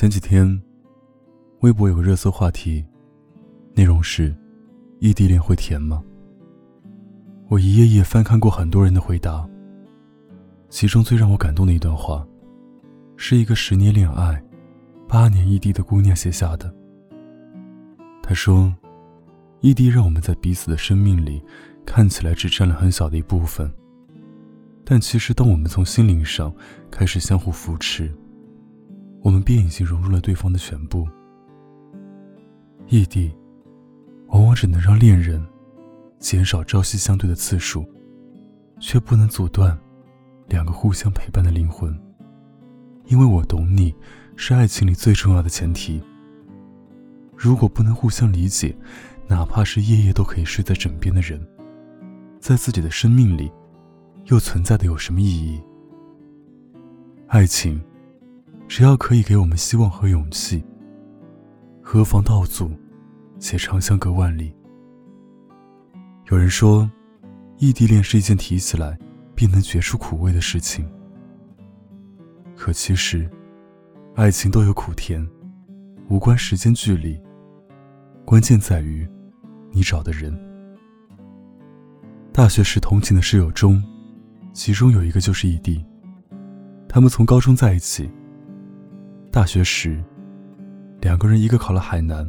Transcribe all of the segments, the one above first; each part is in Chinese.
前几天，微博有个热搜话题，内容是：异地恋会甜吗？我一页页翻看过很多人的回答，其中最让我感动的一段话，是一个十年恋爱、八年异地的姑娘写下的。她说：“异地让我们在彼此的生命里看起来只占了很小的一部分，但其实当我们从心灵上开始相互扶持。”我们便已经融入了对方的全部。异地，往往只能让恋人减少朝夕相对的次数，却不能阻断两个互相陪伴的灵魂。因为我懂你，是爱情里最重要的前提。如果不能互相理解，哪怕是夜夜都可以睡在枕边的人，在自己的生命里，又存在的有什么意义？爱情。只要可以给我们希望和勇气，何妨道阻，且长相隔万里。有人说，异地恋是一件提起来便能觉出苦味的事情。可其实，爱情都有苦甜，无关时间距离，关键在于你找的人。大学时同寝的室友中，其中有一个就是异地，他们从高中在一起。大学时，两个人一个考了海南，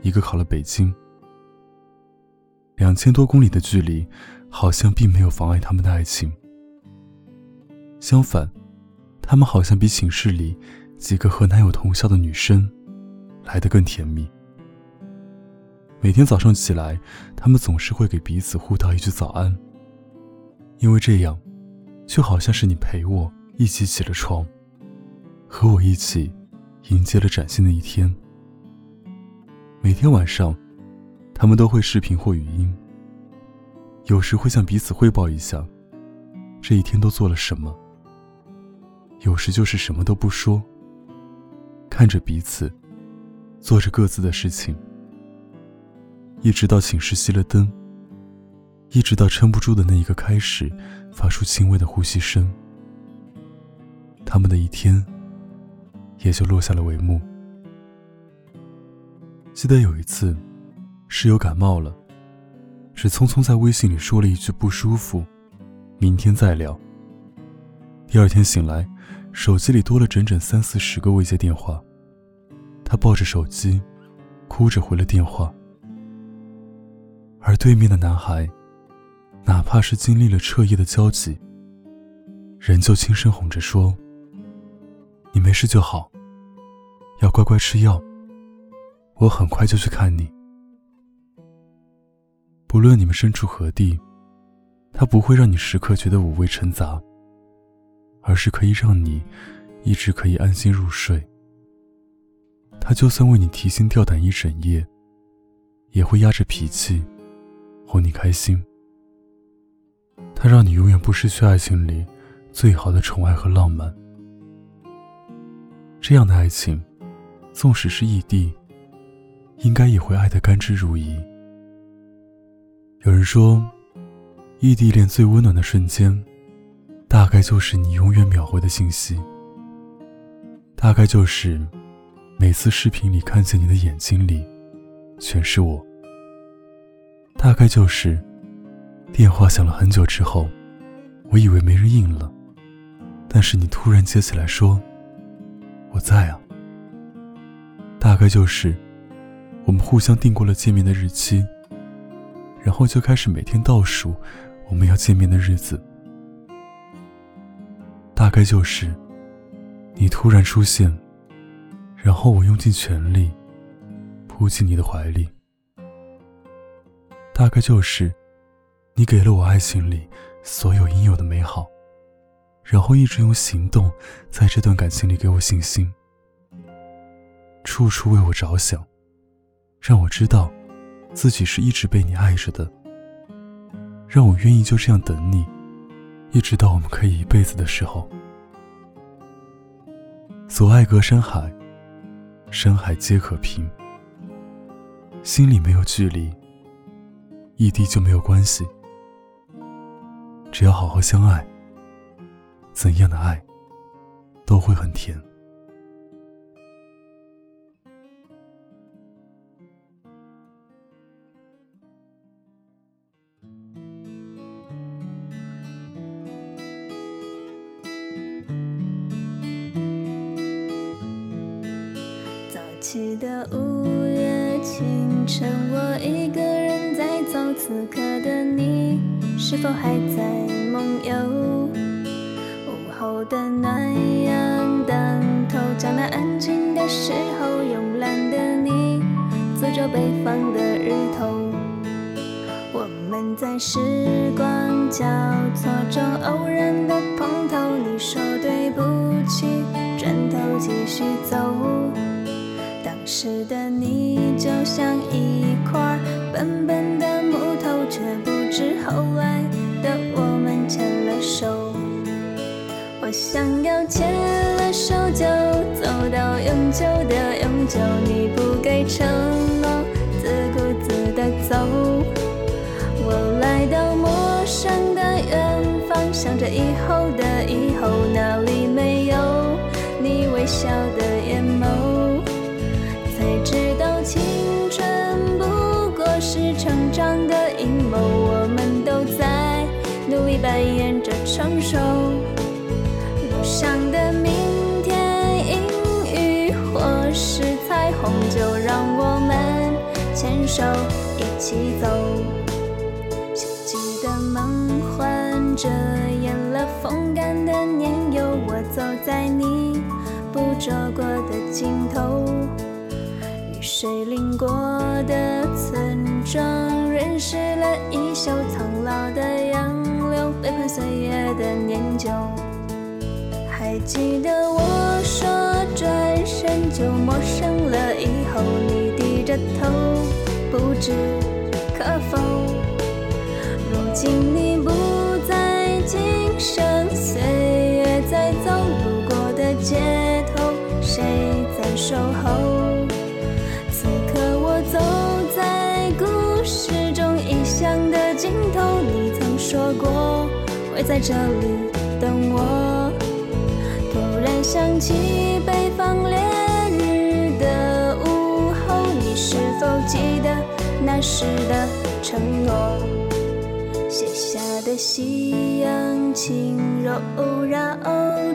一个考了北京。两千多公里的距离，好像并没有妨碍他们的爱情。相反，他们好像比寝室里几个和男友同校的女生来得更甜蜜。每天早上起来，他们总是会给彼此互道一句早安，因为这样，就好像是你陪我一起起了床。和我一起迎接了崭新的一天。每天晚上，他们都会视频或语音，有时会向彼此汇报一下这一天都做了什么。有时就是什么都不说，看着彼此做着各自的事情，一直到寝室熄了灯，一直到撑不住的那一个开始发出轻微的呼吸声，他们的一天。也就落下了帷幕。记得有一次，室友感冒了，只匆匆在微信里说了一句“不舒服”，明天再聊。第二天醒来，手机里多了整整三四十个未接电话，他抱着手机，哭着回了电话。而对面的男孩，哪怕是经历了彻夜的交集，仍旧轻声哄着说。你没事就好，要乖乖吃药。我很快就去看你。不论你们身处何地，他不会让你时刻觉得五味陈杂，而是可以让你一直可以安心入睡。他就算为你提心吊胆一整夜，也会压着脾气哄你开心。他让你永远不失去爱情里最好的宠爱和浪漫。这样的爱情，纵使是异地，应该也会爱得甘之如饴。有人说，异地恋最温暖的瞬间，大概就是你永远秒回的信息，大概就是每次视频里看见你的眼睛里，全是我，大概就是电话响了很久之后，我以为没人应了，但是你突然接起来说。我在啊，大概就是我们互相定过了见面的日期，然后就开始每天倒数我们要见面的日子。大概就是你突然出现，然后我用尽全力扑进你的怀里。大概就是你给了我爱情里所有应有的美好。然后一直用行动，在这段感情里给我信心，处处为我着想，让我知道自己是一直被你爱着的，让我愿意就这样等你，一直到我们可以一辈子的时候。所爱隔山海，山海皆可平。心里没有距离，异地就没有关系，只要好好相爱。怎样的爱，都会很甜。早起的五月清晨，我一个人在走，此刻的你是否还在梦游？后的暖阳当头，江南安静的时候，慵懒的你坐着北方的日头。我们在时光交错中偶然的碰头，你说对不起，转头继续走。当时的你就像一块笨笨的木头，却不知后来的我们牵了手。我想要牵了手就走到永久的永久，你不给承诺，自顾自的走。我来到陌生的远方，想着以后的以后，哪里没有你微笑的眼眸？才知道青春不过是成长的阴谋，我们都在努力扮演着成熟。想的明天，阴雨或是彩虹，就让我们牵手一起走。夏季的梦幻遮掩了风干的年幼，我走在你捕捉过的尽头。雨水淋过的村庄，认识了衣袖苍老的杨柳，背叛岁月的年久。还记得我说转身就陌生了，以后你低着头，不知可否？如今你不在今生，岁月在走，路过的。街头，谁在守候？此刻我走在故事中异乡的尽头。你曾说过会在这里等我。想起北方烈日的午后，你是否记得那时的承诺？写下的夕阳轻柔绕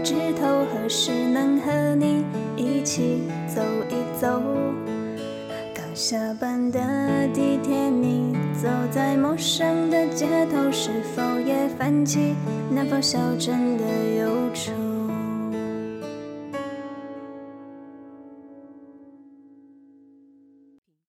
枝头，何时能和你一起走一走？刚下班的地铁，你走在陌生的街头，是否也泛起南方小镇的？